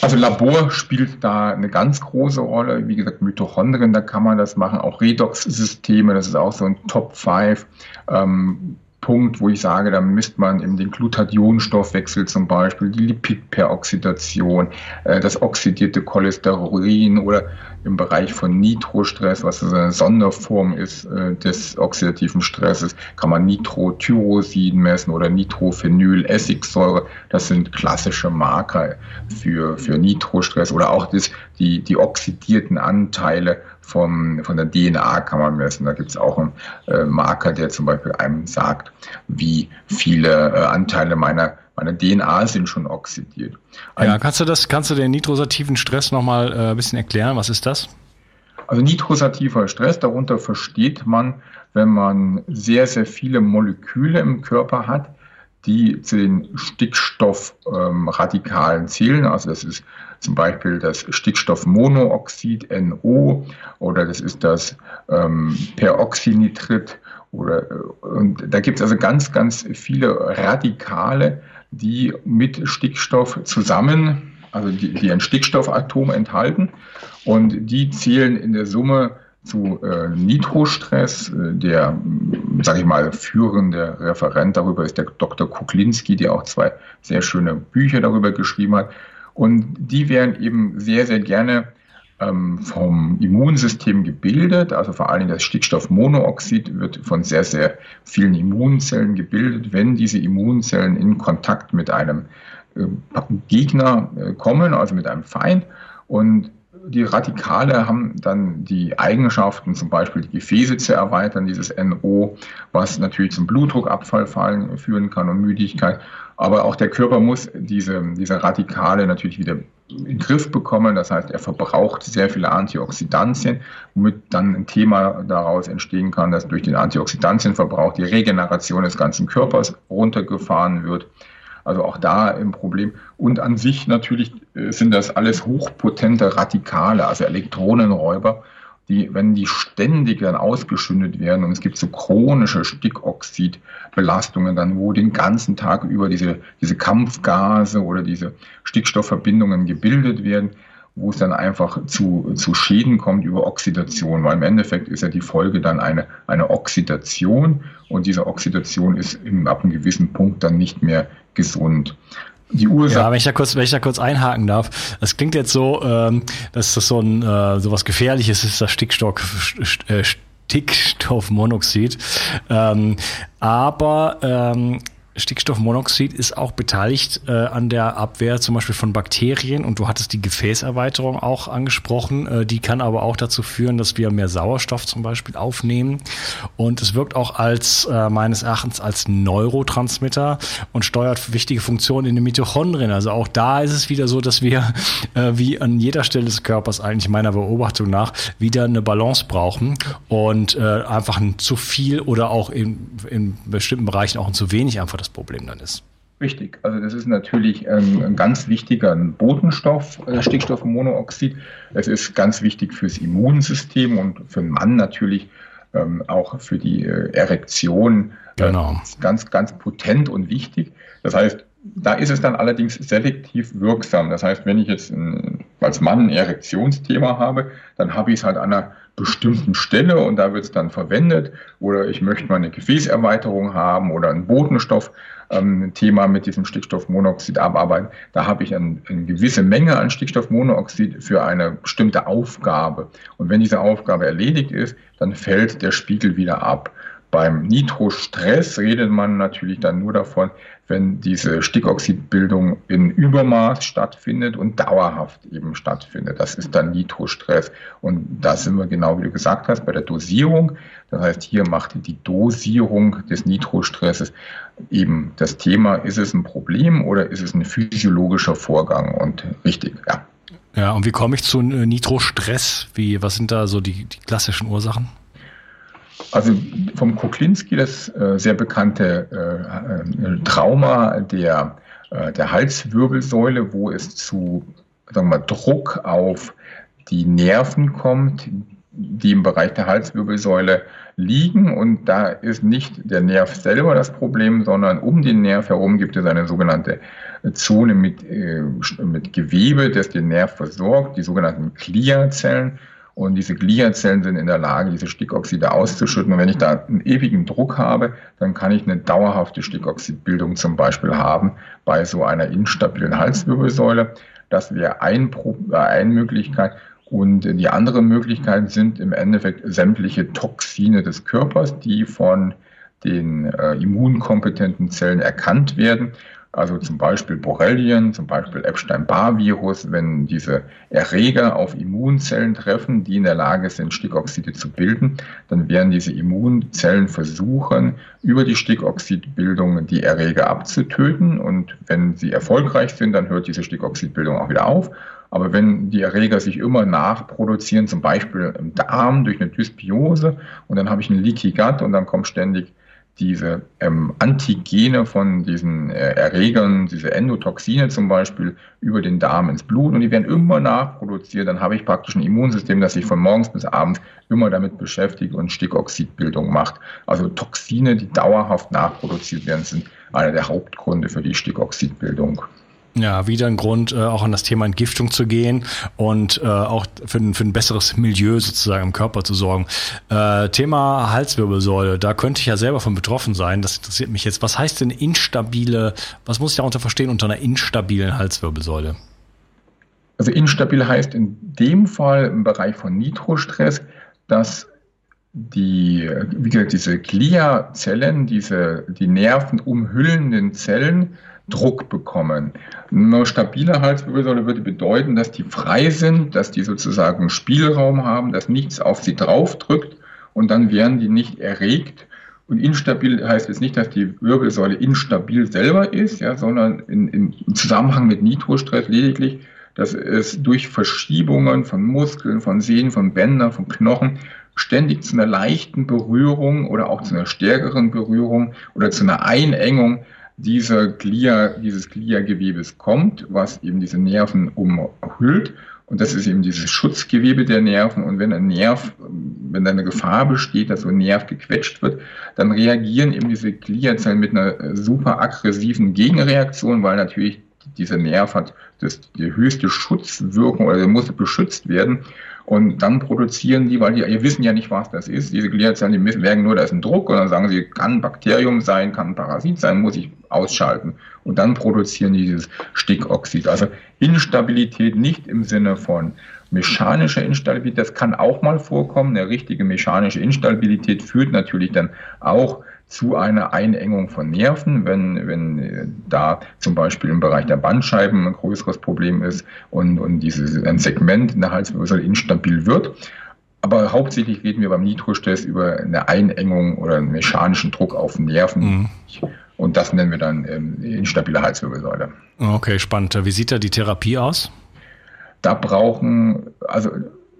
Also Labor spielt da eine ganz große Rolle. Wie gesagt, Mitochondrien, da kann man das machen. Auch Redox-Systeme, das ist auch so ein Top 5. Ähm, Punkt, wo ich sage, da misst man eben den Glutathionstoffwechsel zum Beispiel, die Lipidperoxidation, äh, das oxidierte Cholesterin oder im Bereich von Nitrostress, was eine Sonderform ist äh, des oxidativen Stresses, kann man Nitrotyrosin messen oder Nitrophenyl-Essigsäure. Das sind klassische Marker für, für Nitrostress oder auch das, die, die oxidierten Anteile vom, von der DNA kann man messen. Da gibt es auch einen äh, Marker, der zum Beispiel einem sagt, wie viele äh, Anteile meiner meine DNA sind schon oxidiert. Ein ja, kannst du das, kannst du den nitrosativen Stress nochmal äh, ein bisschen erklären? Was ist das? Also nitrosativer Stress, darunter versteht man, wenn man sehr, sehr viele Moleküle im Körper hat, die zu den Stickstoffradikalen ähm, zählen. Also das ist zum Beispiel das Stickstoffmonooxid NO oder das ist das ähm, Peroxynitrit oder äh, und da gibt es also ganz, ganz viele Radikale, die mit Stickstoff zusammen, also die, die ein Stickstoffatom enthalten und die zählen in der Summe zu äh, Nitrostress. Äh, der, sage ich mal, führende Referent darüber ist der Dr. Kuklinski, der auch zwei sehr schöne Bücher darüber geschrieben hat. Und die werden eben sehr, sehr gerne ähm, vom Immunsystem gebildet. Also vor allem das Stickstoffmonooxid wird von sehr, sehr vielen Immunzellen gebildet. Wenn diese Immunzellen in Kontakt mit einem äh, Gegner äh, kommen, also mit einem Feind, und die Radikale haben dann die Eigenschaften, zum Beispiel die Gefäße zu erweitern, dieses NO, was natürlich zum Blutdruckabfall führen kann und Müdigkeit. Aber auch der Körper muss diese, diese Radikale natürlich wieder in den Griff bekommen. Das heißt, er verbraucht sehr viele Antioxidantien, womit dann ein Thema daraus entstehen kann, dass durch den Antioxidantienverbrauch die Regeneration des ganzen Körpers runtergefahren wird. Also auch da ein Problem. Und an sich natürlich äh, sind das alles hochpotente Radikale, also Elektronenräuber, die, wenn die ständig dann ausgeschündet werden und es gibt so chronische Stickoxidbelastungen dann, wo den ganzen Tag über diese, diese Kampfgase oder diese Stickstoffverbindungen gebildet werden, wo es dann einfach zu, zu Schäden kommt über Oxidation, weil im Endeffekt ist ja die Folge dann eine, eine Oxidation und diese Oxidation ist im, ab einem gewissen Punkt dann nicht mehr gesund. Die Ursache. Ja, wenn ich da kurz, wenn ich da kurz einhaken darf, das klingt jetzt so, ähm, dass das so ein äh, so was Gefährliches ist, das Stickstoff, äh, Stickstoffmonoxid. Ähm, aber ähm, Stickstoffmonoxid ist auch beteiligt äh, an der Abwehr zum Beispiel von Bakterien und du hattest die Gefäßerweiterung auch angesprochen. Äh, die kann aber auch dazu führen, dass wir mehr Sauerstoff zum Beispiel aufnehmen. Und es wirkt auch als äh, meines Erachtens als Neurotransmitter und steuert wichtige Funktionen in den Mitochondrien. Also auch da ist es wieder so, dass wir äh, wie an jeder Stelle des Körpers eigentlich meiner Beobachtung nach wieder eine Balance brauchen und äh, einfach ein zu viel oder auch in, in bestimmten Bereichen auch ein zu wenig einfach das Problem dann ist. Richtig, also das ist natürlich ähm, ein ganz wichtiger Botenstoff, äh, Stickstoffmonoxid. Es ist ganz wichtig fürs Immunsystem und für den Mann natürlich ähm, auch für die äh, Erektion äh, genau. ganz, ganz potent und wichtig. Das heißt, da ist es dann allerdings selektiv wirksam. Das heißt, wenn ich jetzt ein, als Mann ein Erektionsthema habe, dann habe ich es halt an einer bestimmten Stelle und da wird es dann verwendet. Oder ich möchte mal eine Gefäßerweiterung haben oder ein Botenstoff-Thema ähm, mit diesem Stickstoffmonoxid abarbeiten. Da habe ich ein, eine gewisse Menge an Stickstoffmonoxid für eine bestimmte Aufgabe. Und wenn diese Aufgabe erledigt ist, dann fällt der Spiegel wieder ab. Beim Nitrostress redet man natürlich dann nur davon, wenn diese Stickoxidbildung in Übermaß stattfindet und dauerhaft eben stattfindet. Das ist dann Nitrostress. Und da sind wir genau, wie du gesagt hast, bei der Dosierung. Das heißt, hier macht die Dosierung des Nitrostresses eben das Thema, ist es ein Problem oder ist es ein physiologischer Vorgang? Und richtig, ja. Ja, und wie komme ich zu Nitrostress? Wie, was sind da so die, die klassischen Ursachen? Also vom Kuklinski das äh, sehr bekannte äh, äh, Trauma der, äh, der Halswirbelsäule, wo es zu sagen wir, Druck auf die Nerven kommt, die im Bereich der Halswirbelsäule liegen. Und da ist nicht der Nerv selber das Problem, sondern um den Nerv herum gibt es eine sogenannte Zone mit, äh, mit Gewebe, das den Nerv versorgt, die sogenannten Gliazellen. Und diese Gliazellen sind in der Lage, diese Stickoxide auszuschütten. Und wenn ich da einen ewigen Druck habe, dann kann ich eine dauerhafte Stickoxidbildung zum Beispiel haben bei so einer instabilen Halswirbelsäule. Das wäre ein, äh, eine Möglichkeit. Und die andere Möglichkeit sind im Endeffekt sämtliche Toxine des Körpers, die von den äh, immunkompetenten Zellen erkannt werden. Also zum Beispiel Borrelien, zum Beispiel Epstein-Barr-Virus, wenn diese Erreger auf Immunzellen treffen, die in der Lage sind, Stickoxide zu bilden, dann werden diese Immunzellen versuchen, über die Stickoxidbildung die Erreger abzutöten. Und wenn sie erfolgreich sind, dann hört diese Stickoxidbildung auch wieder auf. Aber wenn die Erreger sich immer nachproduzieren, zum Beispiel im Darm durch eine Dysbiose, und dann habe ich einen Leaky Gut und dann kommt ständig diese ähm, Antigene von diesen äh, Erregern, diese Endotoxine zum Beispiel, über den Darm ins Blut und die werden immer nachproduziert. Dann habe ich praktisch ein Immunsystem, das sich von morgens bis abends immer damit beschäftigt und Stickoxidbildung macht. Also Toxine, die dauerhaft nachproduziert werden, sind einer der Hauptgründe für die Stickoxidbildung. Ja, wieder ein Grund, äh, auch an das Thema Entgiftung zu gehen und äh, auch für, ein, für ein besseres Milieu sozusagen im Körper zu sorgen. Äh, Thema Halswirbelsäule, da könnte ich ja selber von betroffen sein. Das interessiert mich jetzt. Was heißt denn instabile, was muss ich darunter verstehen unter einer instabilen Halswirbelsäule? Also instabil heißt in dem Fall im Bereich von Nitrostress, dass die, wie gesagt, diese Gliazellen, diese, die Nerven umhüllenden Zellen, Druck bekommen. Eine stabile Halswirbelsäule würde bedeuten, dass die frei sind, dass die sozusagen Spielraum haben, dass nichts auf sie draufdrückt und dann wären die nicht erregt. Und instabil heißt jetzt nicht, dass die Wirbelsäule instabil selber ist, ja, sondern in, im Zusammenhang mit Nitrostress lediglich, dass es durch Verschiebungen von Muskeln, von Sehnen, von Bändern, von Knochen ständig zu einer leichten Berührung oder auch zu einer stärkeren Berührung oder zu einer Einengung dieser Glia, dieses Gliagewebes kommt, was eben diese Nerven umhüllt. Und das ist eben dieses Schutzgewebe der Nerven. Und wenn ein Nerv, wenn da eine Gefahr besteht, dass so ein Nerv gequetscht wird, dann reagieren eben diese Gliazellen mit einer super aggressiven Gegenreaktion, weil natürlich dieser Nerv hat das, die höchste Schutzwirkung oder der muss beschützt werden. Und dann produzieren die, weil die, die wissen ja nicht, was das ist. Diese Gliazellen, die merken nur, da ist ein Druck und dann sagen sie, kann ein Bakterium sein, kann ein Parasit sein, muss ich ausschalten. Und dann produzieren die dieses Stickoxid. Also Instabilität nicht im Sinne von mechanischer Instabilität, das kann auch mal vorkommen. Eine richtige mechanische Instabilität führt natürlich dann auch zu einer Einengung von Nerven, wenn, wenn äh, da zum Beispiel im Bereich der Bandscheiben ein größeres Problem ist und, und dieses, ein Segment in der Halswirbelsäule instabil wird. Aber hauptsächlich reden wir beim Nitrostress über eine Einengung oder einen mechanischen Druck auf Nerven. Mhm. Und das nennen wir dann ähm, instabile Halswirbelsäule. Okay, spannend. Wie sieht da die Therapie aus? Da brauchen, also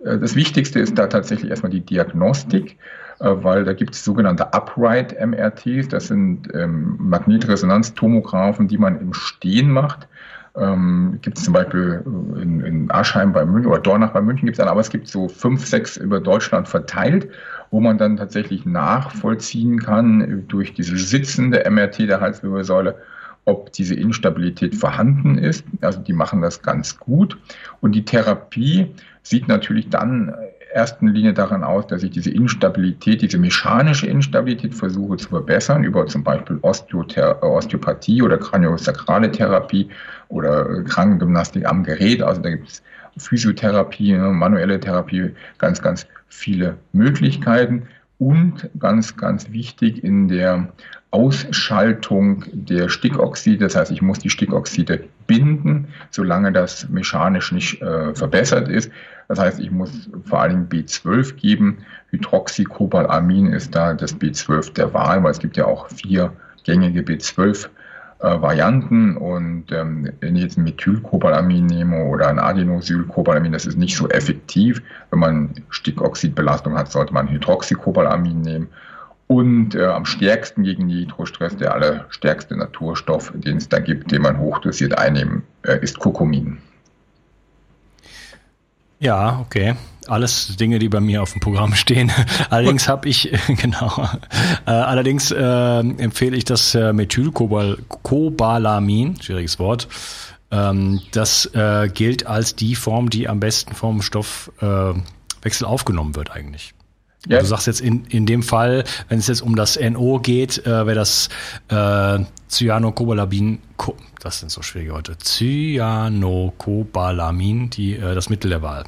äh, das Wichtigste ist da tatsächlich erstmal die Diagnostik. Äh, weil da gibt es sogenannte Upright MRTs, das sind ähm, Magnetresonanztomographen, die man im Stehen macht. Ähm, gibt es zum Beispiel in, in, Aschheim bei München oder Dornach bei München gibt es aber es gibt so fünf, sechs über Deutschland verteilt, wo man dann tatsächlich nachvollziehen kann durch diese sitzende MRT der Halswirbelsäule, ob diese Instabilität vorhanden ist. Also die machen das ganz gut. Und die Therapie sieht natürlich dann ersten Linie daran aus, dass ich diese Instabilität, diese mechanische Instabilität versuche zu verbessern über zum Beispiel Osteother Osteopathie oder kraniosakrale Therapie oder Krankengymnastik am Gerät. Also da gibt es Physiotherapie, ne, manuelle Therapie, ganz, ganz viele Möglichkeiten. Und ganz, ganz wichtig in der Ausschaltung der Stickoxide. Das heißt, ich muss die Stickoxide binden, solange das mechanisch nicht äh, verbessert ist. Das heißt, ich muss vor allem B12 geben. Hydroxycobalamin ist da das B12 der Wahl, weil es gibt ja auch vier gängige B12 äh, Varianten und ähm, wenn ich jetzt ein Methylcobalamin nehme oder ein Adenosylcobalamin, das ist nicht so effektiv. Wenn man Stickoxidbelastung hat, sollte man Hydroxycobalamin nehmen. Und äh, am stärksten gegen Nitrostress, der allerstärkste Naturstoff, den es da gibt, den man hochdosiert einnehmen, äh, ist Kurkumin. Ja, okay. Alles Dinge, die bei mir auf dem Programm stehen. allerdings habe ich, genau, äh, allerdings äh, empfehle ich das äh, Methylcobalamin, schwieriges Wort. Ähm, das äh, gilt als die Form, die am besten vom Stoffwechsel aufgenommen wird eigentlich. Ja. Du sagst jetzt in, in dem Fall, wenn es jetzt um das NO geht, äh, wäre das äh, Cyanocobalamin, das sind so schwierige Worte, Cyanocobalamin, die, äh, das Mittel der Wahl.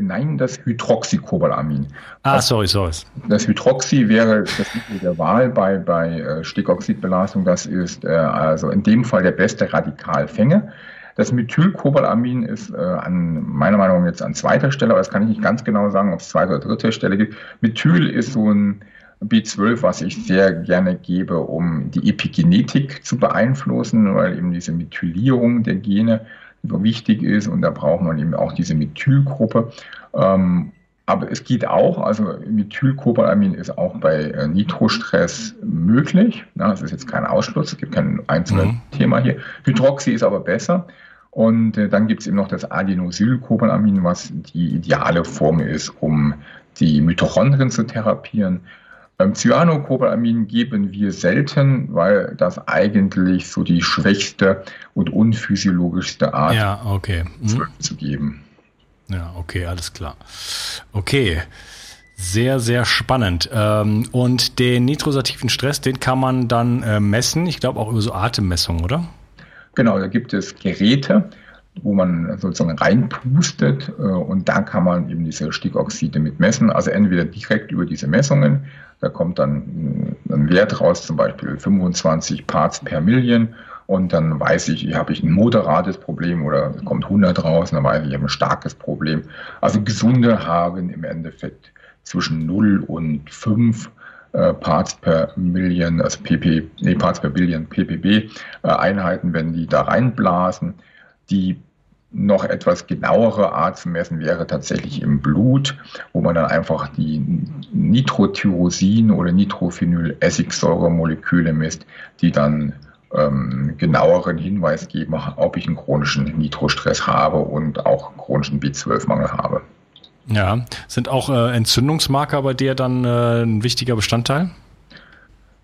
Nein, das Hydroxycobalamin. Ah, das, sorry, sorry. Das Hydroxy wäre das Mittel der Wahl bei, bei äh, Stickoxidbelastung. Das ist äh, also in dem Fall der beste Radikalfänger. Das Methylcobalamin ist äh, an meiner Meinung nach jetzt an zweiter Stelle, aber das kann ich nicht ganz genau sagen, ob es zweite oder dritte Stelle gibt. Methyl ist so ein B12, was ich sehr gerne gebe, um die Epigenetik zu beeinflussen, weil eben diese Methylierung der Gene wichtig ist und da braucht man eben auch diese Methylgruppe. Ähm, aber es geht auch, also Methylcobalamin ist auch bei äh, Nitrostress möglich. Na, das ist jetzt kein Ausschluss, es gibt kein einzelnes mhm. Thema hier. Hydroxy ist aber besser. Und äh, dann gibt es eben noch das Adenosylcobalamin, was die ideale Form ist, um die Mitochondrien zu therapieren. Ähm, Cyanocobalamin geben wir selten, weil das eigentlich so die schwächste und unphysiologischste Art ja, okay. mhm. zu geben. Ja, okay, alles klar. Okay. Sehr, sehr spannend. Ähm, und den nitrosativen Stress, den kann man dann äh, messen. Ich glaube auch über so Atemmessungen, oder? Genau, da gibt es Geräte, wo man sozusagen reinpustet äh, und da kann man eben diese Stickoxide mit messen. Also entweder direkt über diese Messungen, da kommt dann ein Wert raus, zum Beispiel 25 Parts per Million und dann weiß ich, habe ich ein moderates Problem oder kommt 100 raus, dann weiß ich, ich habe ein starkes Problem. Also Gesunde haben im Endeffekt zwischen 0 und 5 äh, Parts per Million, also pp, nee, Parts per Billion, ppb äh, Einheiten, wenn die da reinblasen. Die noch etwas genauere Art zu messen wäre tatsächlich im Blut, wo man dann einfach die Nitrotyrosin oder Nitrophenyl-Essigsäuremoleküle misst, die dann ähm, genaueren Hinweis geben, ob ich einen chronischen Nitrostress habe und auch einen chronischen B12-Mangel habe. Ja, sind auch äh, Entzündungsmarker bei dir dann äh, ein wichtiger Bestandteil?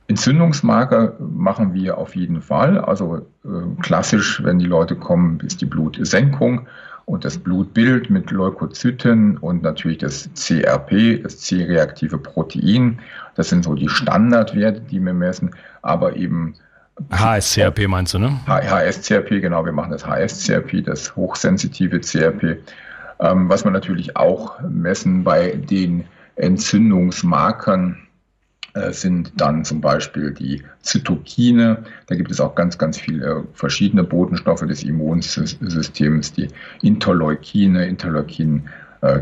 Entzündungsmarker machen wir auf jeden Fall. Also äh, klassisch, wenn die Leute kommen, ist die Blutsenkung und das Blutbild mit Leukozyten und natürlich das CRP, das C-reaktive Protein. Das sind so die Standardwerte, die wir messen, aber eben HSCRP meinst du, ne? HSCRP, genau, wir machen das HSCRP, das hochsensitive CRP. Ähm, was man natürlich auch messen bei den Entzündungsmarkern sind dann zum Beispiel die Zytokine. Da gibt es auch ganz, ganz viele verschiedene Botenstoffe des Immunsystems, die Interleukine, Interleukin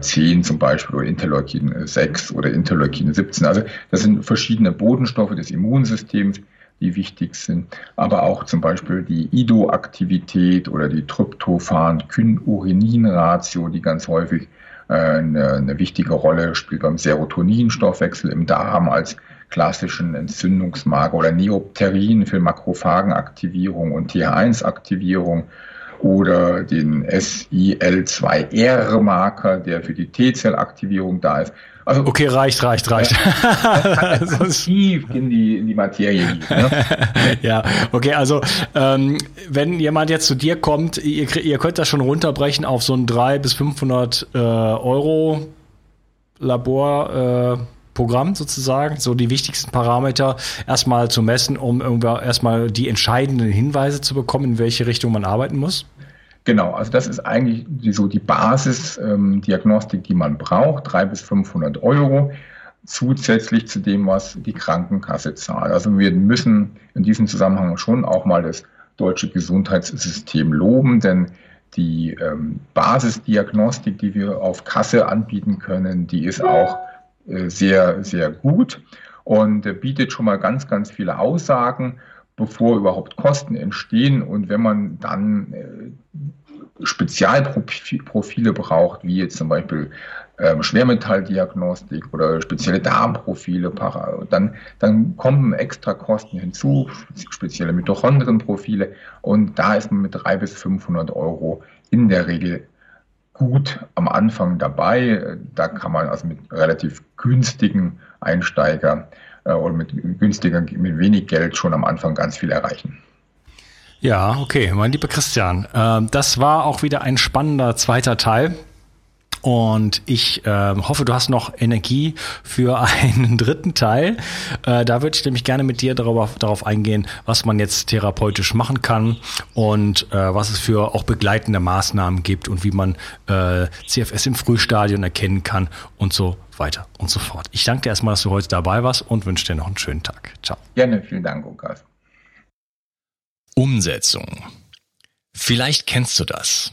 10 äh, zum Beispiel oder Interleukin 6 oder Interleukin 17. Also das sind verschiedene Bodenstoffe des Immunsystems, die wichtig sind, aber auch zum Beispiel die IDO-Aktivität oder die Tryptophan-Kynurenin-Ratio, die ganz häufig äh, eine, eine, wichtige Rolle spielt beim Serotoninstoffwechsel im Darm als klassischen Entzündungsmarker oder Neopterin für Makrophagenaktivierung und TH1-Aktivierung oder den SIL2R-Marker, der für die T-Zellaktivierung da ist. Also, okay, reicht, reicht, reicht. Also tief in die, in die Materie. Ne? ja, okay, also ähm, wenn jemand jetzt zu dir kommt, ihr, ihr könnt das schon runterbrechen auf so ein 300 bis 500 äh, Euro Labor. Äh, Programm sozusagen, so die wichtigsten Parameter erstmal zu messen, um erstmal die entscheidenden Hinweise zu bekommen, in welche Richtung man arbeiten muss? Genau, also das ist eigentlich die, so die Basisdiagnostik, ähm, die man braucht, 300 bis 500 Euro zusätzlich zu dem, was die Krankenkasse zahlt. Also wir müssen in diesem Zusammenhang schon auch mal das deutsche Gesundheitssystem loben, denn die ähm, Basisdiagnostik, die wir auf Kasse anbieten können, die ist auch sehr, sehr gut und äh, bietet schon mal ganz, ganz viele Aussagen, bevor überhaupt Kosten entstehen. Und wenn man dann äh, Spezialprofile braucht, wie jetzt zum Beispiel ähm, Schwermetalldiagnostik oder spezielle Darmprofile, dann, dann kommen extra Kosten hinzu, spezielle Mitochondrienprofile und da ist man mit 300 bis 500 Euro in der Regel gut am Anfang dabei. Da kann man also mit relativ günstigen Einsteiger äh, oder mit günstiger, mit wenig Geld schon am Anfang ganz viel erreichen. Ja, okay, mein lieber Christian, äh, das war auch wieder ein spannender zweiter Teil. Und ich äh, hoffe, du hast noch Energie für einen dritten Teil. Äh, da würde ich nämlich gerne mit dir darüber, darauf eingehen, was man jetzt therapeutisch machen kann und äh, was es für auch begleitende Maßnahmen gibt und wie man äh, CFS im Frühstadion erkennen kann und so weiter und so fort. Ich danke dir erstmal, dass du heute dabei warst und wünsche dir noch einen schönen Tag. Ciao. Gerne, vielen Dank, Lukas. Umsetzung. Vielleicht kennst du das.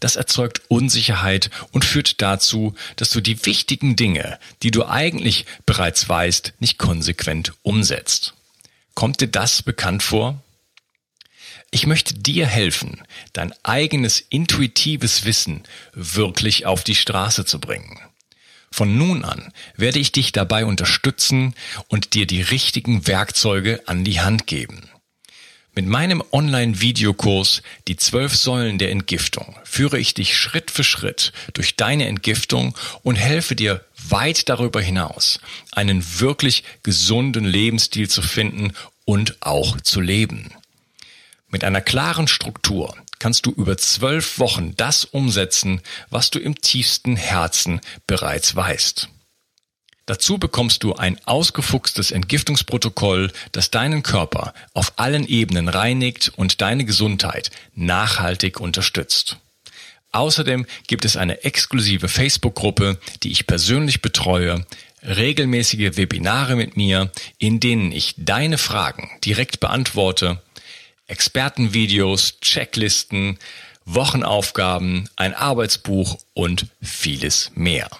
Das erzeugt Unsicherheit und führt dazu, dass du die wichtigen Dinge, die du eigentlich bereits weißt, nicht konsequent umsetzt. Kommt dir das bekannt vor? Ich möchte dir helfen, dein eigenes intuitives Wissen wirklich auf die Straße zu bringen. Von nun an werde ich dich dabei unterstützen und dir die richtigen Werkzeuge an die Hand geben. Mit meinem Online-Videokurs Die zwölf Säulen der Entgiftung führe ich dich Schritt für Schritt durch deine Entgiftung und helfe dir weit darüber hinaus, einen wirklich gesunden Lebensstil zu finden und auch zu leben. Mit einer klaren Struktur kannst du über zwölf Wochen das umsetzen, was du im tiefsten Herzen bereits weißt. Dazu bekommst du ein ausgefuchstes Entgiftungsprotokoll, das deinen Körper auf allen Ebenen reinigt und deine Gesundheit nachhaltig unterstützt. Außerdem gibt es eine exklusive Facebook-Gruppe, die ich persönlich betreue, regelmäßige Webinare mit mir, in denen ich deine Fragen direkt beantworte, Expertenvideos, Checklisten, Wochenaufgaben, ein Arbeitsbuch und vieles mehr.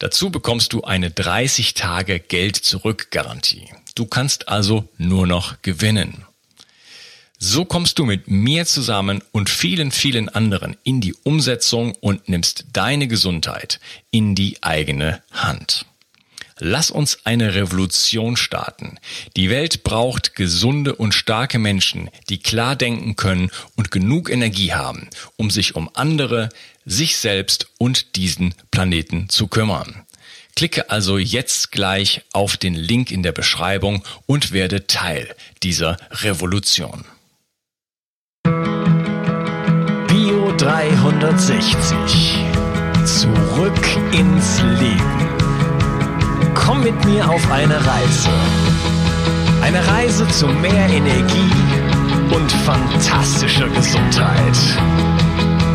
Dazu bekommst du eine 30 Tage Geld zurück Garantie. Du kannst also nur noch gewinnen. So kommst du mit mir zusammen und vielen, vielen anderen in die Umsetzung und nimmst deine Gesundheit in die eigene Hand. Lass uns eine Revolution starten. Die Welt braucht gesunde und starke Menschen, die klar denken können und genug Energie haben, um sich um andere, sich selbst und diesen Planeten zu kümmern. Klicke also jetzt gleich auf den Link in der Beschreibung und werde Teil dieser Revolution. 360. Zurück ins Leben. Komm mit mir auf eine Reise. Eine Reise zu mehr Energie und fantastischer Gesundheit.